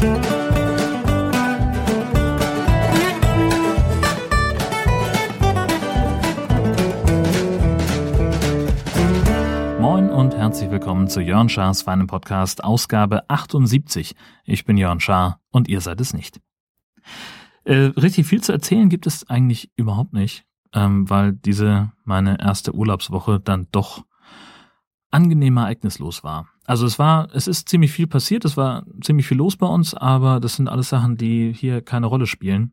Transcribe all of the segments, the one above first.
Moin und herzlich willkommen zu Jörn Schars feinem Podcast, Ausgabe 78. Ich bin Jörn Schaar und ihr seid es nicht. Äh, richtig viel zu erzählen gibt es eigentlich überhaupt nicht, ähm, weil diese meine erste Urlaubswoche dann doch angenehm ereignislos war. Also es war, es ist ziemlich viel passiert, es war ziemlich viel los bei uns, aber das sind alles Sachen, die hier keine Rolle spielen,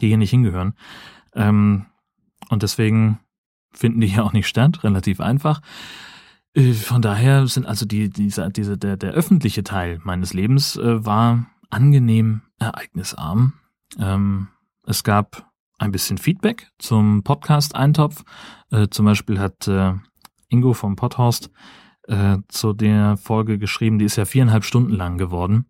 die hier nicht hingehören. Ähm, und deswegen finden die hier auch nicht statt, relativ einfach. Äh, von daher sind also die, diese, diese, der, der öffentliche Teil meines Lebens äh, war angenehm ereignisarm. Ähm, es gab ein bisschen Feedback zum Podcast Eintopf. Äh, zum Beispiel hat äh, Ingo vom Podhorst äh, zu der Folge geschrieben, die ist ja viereinhalb Stunden lang geworden,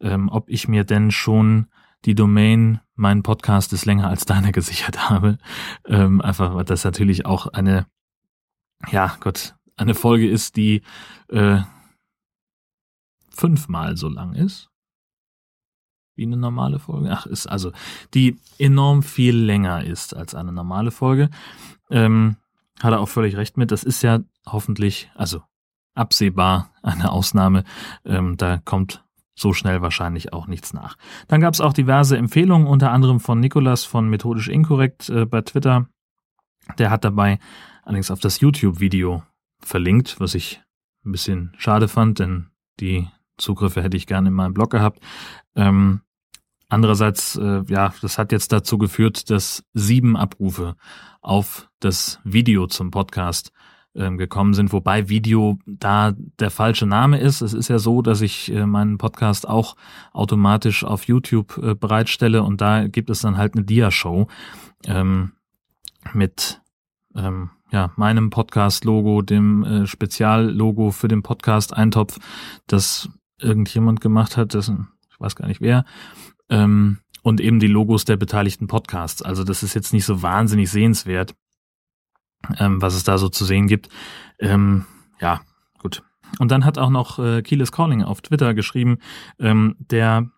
ähm, ob ich mir denn schon die Domain, mein Podcast ist länger als deine gesichert habe. Ähm, einfach, weil das natürlich auch eine, ja Gott, eine Folge ist, die äh, fünfmal so lang ist wie eine normale Folge. Ach, ist also, die enorm viel länger ist als eine normale Folge. Ähm, hat er auch völlig recht mit. Das ist ja hoffentlich, also absehbar eine Ausnahme. Ähm, da kommt so schnell wahrscheinlich auch nichts nach. Dann gab es auch diverse Empfehlungen, unter anderem von Nikolas von Methodisch Inkorrekt äh, bei Twitter. Der hat dabei allerdings auf das YouTube-Video verlinkt, was ich ein bisschen schade fand, denn die Zugriffe hätte ich gerne in meinem Blog gehabt. Ähm, andererseits, äh, ja, das hat jetzt dazu geführt, dass sieben Abrufe auf das Video zum Podcast ähm, gekommen sind, wobei Video da der falsche Name ist. Es ist ja so, dass ich äh, meinen Podcast auch automatisch auf YouTube äh, bereitstelle und da gibt es dann halt eine Dia-Show ähm, mit ähm, ja, meinem Podcast-Logo, dem äh, Speziallogo für den Podcast Eintopf, das irgendjemand gemacht hat, dessen, ich weiß gar nicht wer, ähm, und eben die Logos der beteiligten Podcasts. Also das ist jetzt nicht so wahnsinnig sehenswert, ähm, was es da so zu sehen gibt. Ähm, ja, gut. Und dann hat auch noch äh, Keyless Calling auf Twitter geschrieben, ähm, der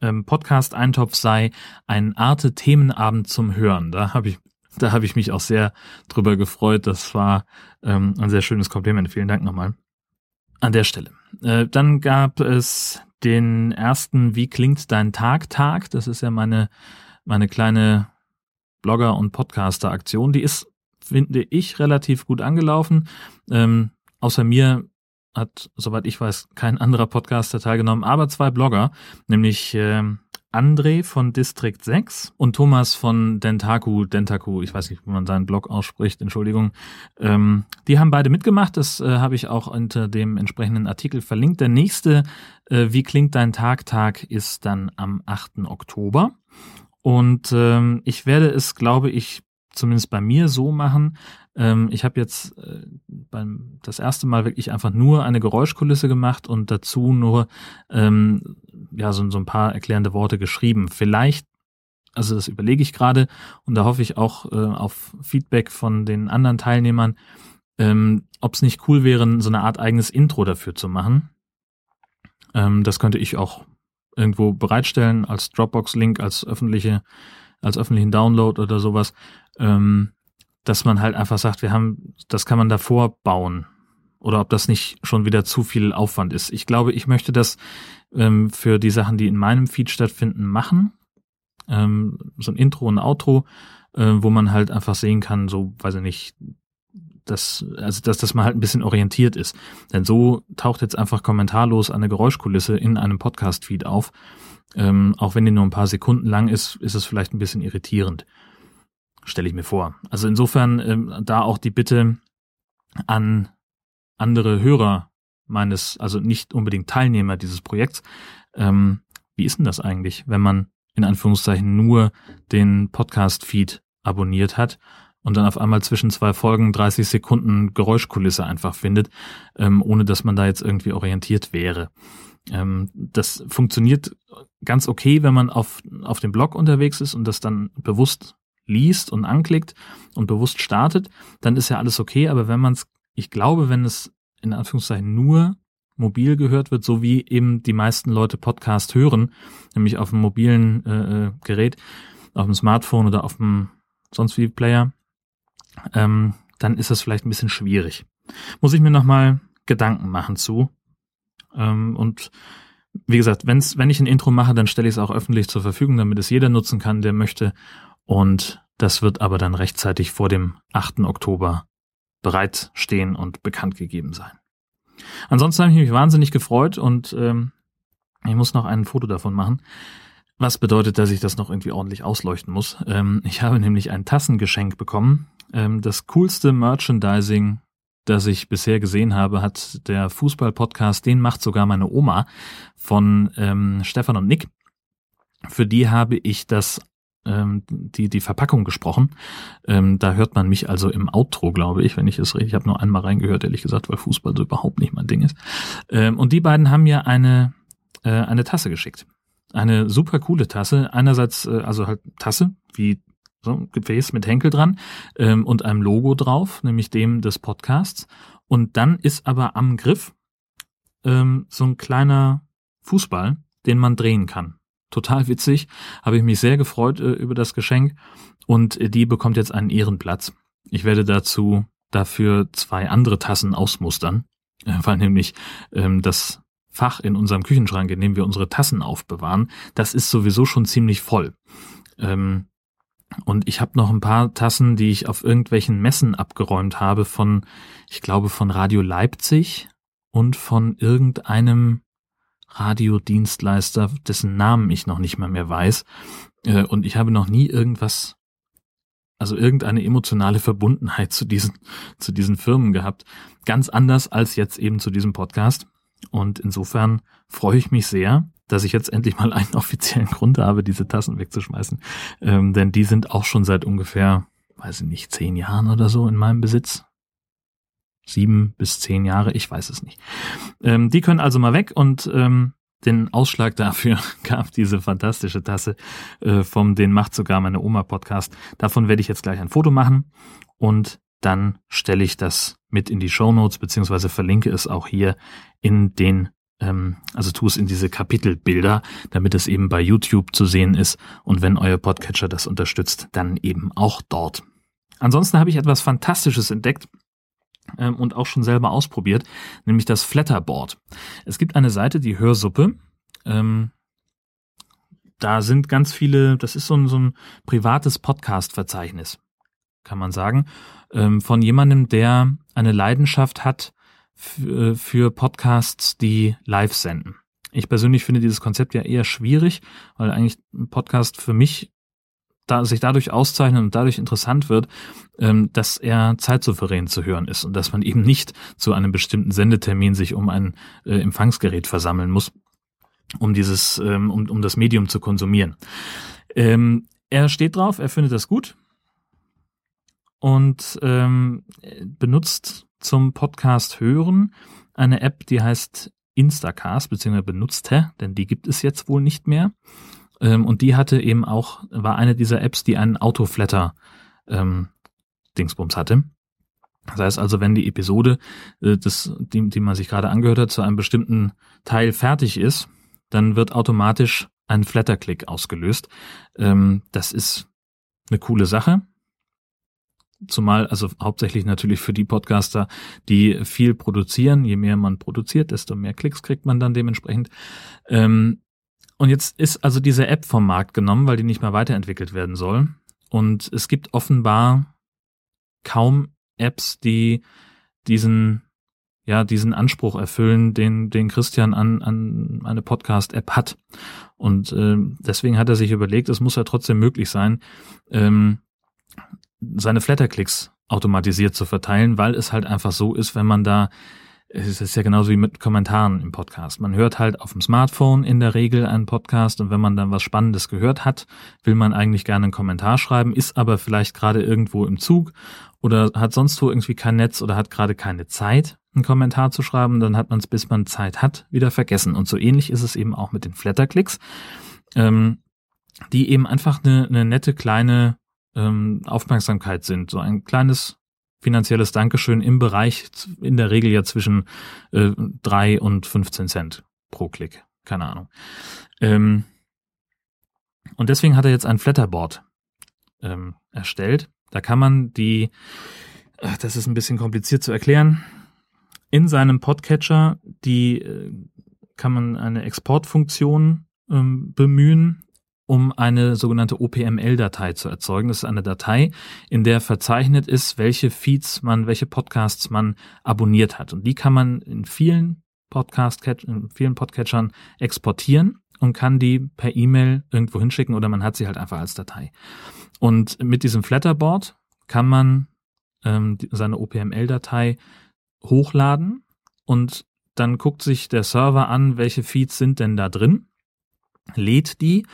ähm, Podcast Eintopf sei ein Arte Themenabend zum Hören. Da habe ich da habe ich mich auch sehr drüber gefreut. Das war ähm, ein sehr schönes Kompliment. Vielen Dank nochmal an der Stelle. Äh, dann gab es den ersten Wie klingt dein Tag Tag. Das ist ja meine, meine kleine Blogger- und Podcaster-Aktion. Die ist, finde ich, relativ gut angelaufen. Ähm, außer mir hat, soweit ich weiß, kein anderer Podcaster teilgenommen, aber zwei Blogger, nämlich ähm, André von District 6 und Thomas von Dentaku, Dentaku, ich weiß nicht, wie man seinen Blog ausspricht, Entschuldigung. Ähm, die haben beide mitgemacht, das äh, habe ich auch unter dem entsprechenden Artikel verlinkt. Der nächste, äh, Wie klingt dein Tag, Tag, ist dann am 8. Oktober. Und ähm, ich werde es, glaube ich, zumindest bei mir so machen. Ähm, ich habe jetzt äh, beim das erste Mal wirklich einfach nur eine Geräuschkulisse gemacht und dazu nur ähm, ja so, so ein paar erklärende Worte geschrieben. Vielleicht, also das überlege ich gerade und da hoffe ich auch äh, auf Feedback von den anderen Teilnehmern, ähm, ob es nicht cool wäre, so eine Art eigenes Intro dafür zu machen. Ähm, das könnte ich auch irgendwo bereitstellen als Dropbox-Link, als öffentliche, als öffentlichen Download oder sowas, ähm, dass man halt einfach sagt, wir haben, das kann man davor bauen. Oder ob das nicht schon wieder zu viel Aufwand ist. Ich glaube, ich möchte das ähm, für die Sachen, die in meinem Feed stattfinden, machen. Ähm, so ein Intro und Outro, äh, wo man halt einfach sehen kann, so, weiß ich nicht, dass, also dass, dass man halt ein bisschen orientiert ist. Denn so taucht jetzt einfach kommentarlos eine Geräuschkulisse in einem Podcast-Feed auf. Ähm, auch wenn die nur ein paar Sekunden lang ist, ist es vielleicht ein bisschen irritierend. Stelle ich mir vor. Also insofern ähm, da auch die Bitte an andere Hörer meines, also nicht unbedingt Teilnehmer dieses Projekts. Ähm, wie ist denn das eigentlich, wenn man in Anführungszeichen nur den Podcast-Feed abonniert hat und dann auf einmal zwischen zwei Folgen 30 Sekunden Geräuschkulisse einfach findet, ähm, ohne dass man da jetzt irgendwie orientiert wäre. Ähm, das funktioniert ganz okay, wenn man auf, auf dem Blog unterwegs ist und das dann bewusst liest und anklickt und bewusst startet, dann ist ja alles okay, aber wenn man es, ich glaube, wenn es in Anführungszeichen nur mobil gehört wird, so wie eben die meisten Leute Podcast hören, nämlich auf dem mobilen äh, äh Gerät, auf dem Smartphone oder auf dem sonst wie Player, ähm, dann ist das vielleicht ein bisschen schwierig. Muss ich mir nochmal Gedanken machen zu. Ähm, und wie gesagt, wenn's, wenn ich ein Intro mache, dann stelle ich es auch öffentlich zur Verfügung, damit es jeder nutzen kann, der möchte. Und das wird aber dann rechtzeitig vor dem 8. Oktober bereitstehen und bekannt gegeben sein. Ansonsten habe ich mich wahnsinnig gefreut und ähm, ich muss noch ein Foto davon machen. Was bedeutet, dass ich das noch irgendwie ordentlich ausleuchten muss. Ähm, ich habe nämlich ein Tassengeschenk bekommen. Ähm, das coolste Merchandising, das ich bisher gesehen habe, hat der Fußball-Podcast, den macht sogar meine Oma von ähm, Stefan und Nick. Für die habe ich das ähm, die die Verpackung gesprochen. Ähm, da hört man mich also im Outro, glaube ich, wenn ich es richtig. Ich habe nur einmal reingehört, ehrlich gesagt, weil Fußball so überhaupt nicht mein Ding ist. Ähm, und die beiden haben mir eine äh, eine Tasse geschickt, eine super coole Tasse. Einerseits äh, also halt Tasse wie so Gefäß mit Henkel dran ähm, und einem Logo drauf, nämlich dem des Podcasts. Und dann ist aber am Griff ähm, so ein kleiner Fußball, den man drehen kann total witzig. Habe ich mich sehr gefreut äh, über das Geschenk und äh, die bekommt jetzt einen Ehrenplatz. Ich werde dazu dafür zwei andere Tassen ausmustern, äh, weil nämlich ähm, das Fach in unserem Küchenschrank, in dem wir unsere Tassen aufbewahren, das ist sowieso schon ziemlich voll. Ähm, und ich habe noch ein paar Tassen, die ich auf irgendwelchen Messen abgeräumt habe von, ich glaube, von Radio Leipzig und von irgendeinem Radiodienstleister, dessen Namen ich noch nicht mal mehr weiß. Äh, und ich habe noch nie irgendwas, also irgendeine emotionale Verbundenheit zu diesen, zu diesen Firmen gehabt. Ganz anders als jetzt eben zu diesem Podcast. Und insofern freue ich mich sehr, dass ich jetzt endlich mal einen offiziellen Grund habe, diese Tassen wegzuschmeißen. Ähm, denn die sind auch schon seit ungefähr, weiß ich nicht, zehn Jahren oder so in meinem Besitz sieben bis zehn Jahre, ich weiß es nicht. Ähm, die können also mal weg und ähm, den Ausschlag dafür gab diese fantastische Tasse äh, vom Den macht sogar meine Oma Podcast. Davon werde ich jetzt gleich ein Foto machen und dann stelle ich das mit in die Show Notes beziehungsweise verlinke es auch hier in den ähm, also tu es in diese Kapitelbilder, damit es eben bei YouTube zu sehen ist und wenn euer Podcatcher das unterstützt, dann eben auch dort. Ansonsten habe ich etwas Fantastisches entdeckt ähm, und auch schon selber ausprobiert, nämlich das Flatterboard. Es gibt eine Seite, die Hörsuppe. Ähm, da sind ganz viele, das ist so ein, so ein privates Podcast-Verzeichnis, kann man sagen, ähm, von jemandem, der eine Leidenschaft hat für, für Podcasts, die live senden. Ich persönlich finde dieses Konzept ja eher schwierig, weil eigentlich ein Podcast für mich da, sich dadurch auszeichnet und dadurch interessant wird, ähm, dass er zeitsouverän zu hören ist und dass man eben nicht zu einem bestimmten Sendetermin sich um ein äh, Empfangsgerät versammeln muss, um dieses, ähm, um, um das Medium zu konsumieren. Ähm, er steht drauf, er findet das gut und ähm, benutzt zum Podcast hören eine App, die heißt Instacast, beziehungsweise benutzte, denn die gibt es jetzt wohl nicht mehr. Ähm, und die hatte eben auch, war eine dieser Apps, die einen Autoflatter ähm, Dingsbums hatte. Das heißt also, wenn die Episode, äh, das, die, die man sich gerade angehört hat, zu einem bestimmten Teil fertig ist, dann wird automatisch ein Flatterklick ausgelöst. Ähm, das ist eine coole Sache. Zumal, also hauptsächlich natürlich für die Podcaster, die viel produzieren. Je mehr man produziert, desto mehr Klicks kriegt man dann dementsprechend. Ähm, und jetzt ist also diese App vom Markt genommen, weil die nicht mehr weiterentwickelt werden soll. Und es gibt offenbar kaum Apps, die diesen ja diesen Anspruch erfüllen, den den Christian an an eine Podcast-App hat. Und äh, deswegen hat er sich überlegt, es muss ja trotzdem möglich sein, ähm, seine Flatterklicks automatisiert zu verteilen, weil es halt einfach so ist, wenn man da es ist ja genauso wie mit Kommentaren im Podcast. Man hört halt auf dem Smartphone in der Regel einen Podcast und wenn man dann was Spannendes gehört hat, will man eigentlich gerne einen Kommentar schreiben, ist aber vielleicht gerade irgendwo im Zug oder hat sonst wo irgendwie kein Netz oder hat gerade keine Zeit, einen Kommentar zu schreiben, dann hat man es, bis man Zeit hat, wieder vergessen. Und so ähnlich ist es eben auch mit den Flatterklicks, ähm, die eben einfach eine, eine nette kleine ähm, Aufmerksamkeit sind, so ein kleines finanzielles Dankeschön im Bereich in der Regel ja zwischen äh, 3 und 15 Cent pro Klick. Keine Ahnung. Ähm, und deswegen hat er jetzt ein Flatterboard ähm, erstellt. Da kann man die, ach, das ist ein bisschen kompliziert zu erklären, in seinem Podcatcher die äh, kann man eine Exportfunktion ähm, bemühen, um eine sogenannte OPML-Datei zu erzeugen. Das ist eine Datei, in der verzeichnet ist, welche Feeds man, welche Podcasts man abonniert hat. Und die kann man in vielen Podcast, in vielen Podcatchern exportieren und kann die per E-Mail irgendwo hinschicken oder man hat sie halt einfach als Datei. Und mit diesem Flatterboard kann man ähm, seine OPML-Datei hochladen und dann guckt sich der Server an, welche Feeds sind denn da drin, lädt die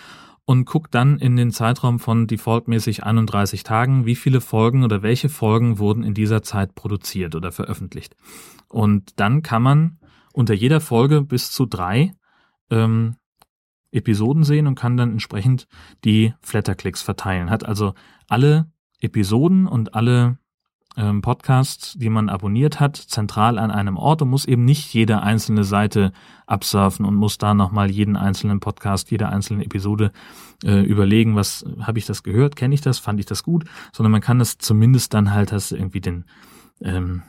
und guckt dann in den Zeitraum von defaultmäßig 31 Tagen, wie viele Folgen oder welche Folgen wurden in dieser Zeit produziert oder veröffentlicht. Und dann kann man unter jeder Folge bis zu drei ähm, Episoden sehen und kann dann entsprechend die Flatterklicks verteilen. Hat also alle Episoden und alle ähm, Podcasts, die man abonniert hat, zentral an einem Ort und muss eben nicht jede einzelne Seite absurfen und muss da nochmal jeden einzelnen Podcast, jede einzelne Episode äh, überlegen, was habe ich das gehört, kenne ich das, fand ich das gut, sondern man kann das zumindest dann halt, hast du irgendwie den, ähm,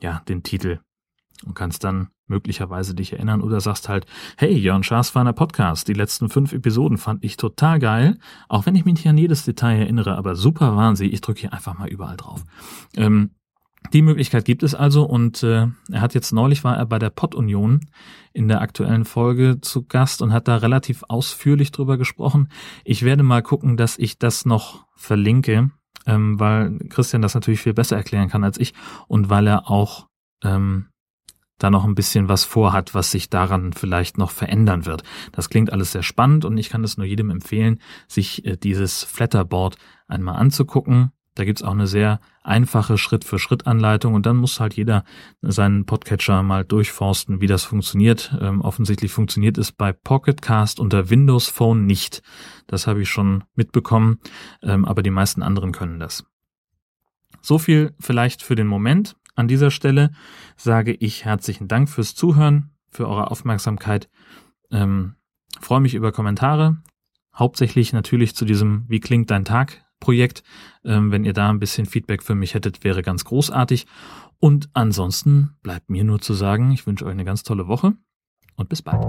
ja, den Titel und kannst dann möglicherweise dich erinnern oder sagst halt, hey, Jörn Schaas war Podcast. Die letzten fünf Episoden fand ich total geil, auch wenn ich mich nicht an jedes Detail erinnere, aber super waren sie. Ich drücke hier einfach mal überall drauf. Ähm, die Möglichkeit gibt es also und äh, er hat jetzt neulich war er bei der Pod-Union in der aktuellen Folge zu Gast und hat da relativ ausführlich drüber gesprochen. Ich werde mal gucken, dass ich das noch verlinke, ähm, weil Christian das natürlich viel besser erklären kann als ich und weil er auch ähm, da noch ein bisschen was vorhat, was sich daran vielleicht noch verändern wird. Das klingt alles sehr spannend und ich kann es nur jedem empfehlen, sich äh, dieses Flatterboard einmal anzugucken. Da gibt's auch eine sehr einfache Schritt-für-Schritt-Anleitung und dann muss halt jeder seinen Podcatcher mal durchforsten, wie das funktioniert. Ähm, offensichtlich funktioniert es bei Pocketcast unter Windows Phone nicht. Das habe ich schon mitbekommen, ähm, aber die meisten anderen können das. So viel vielleicht für den Moment. An dieser Stelle sage ich herzlichen Dank fürs Zuhören, für eure Aufmerksamkeit. Ähm, freue mich über Kommentare. Hauptsächlich natürlich zu diesem Wie klingt dein Tag Projekt. Ähm, wenn ihr da ein bisschen Feedback für mich hättet, wäre ganz großartig. Und ansonsten bleibt mir nur zu sagen, ich wünsche euch eine ganz tolle Woche und bis bald.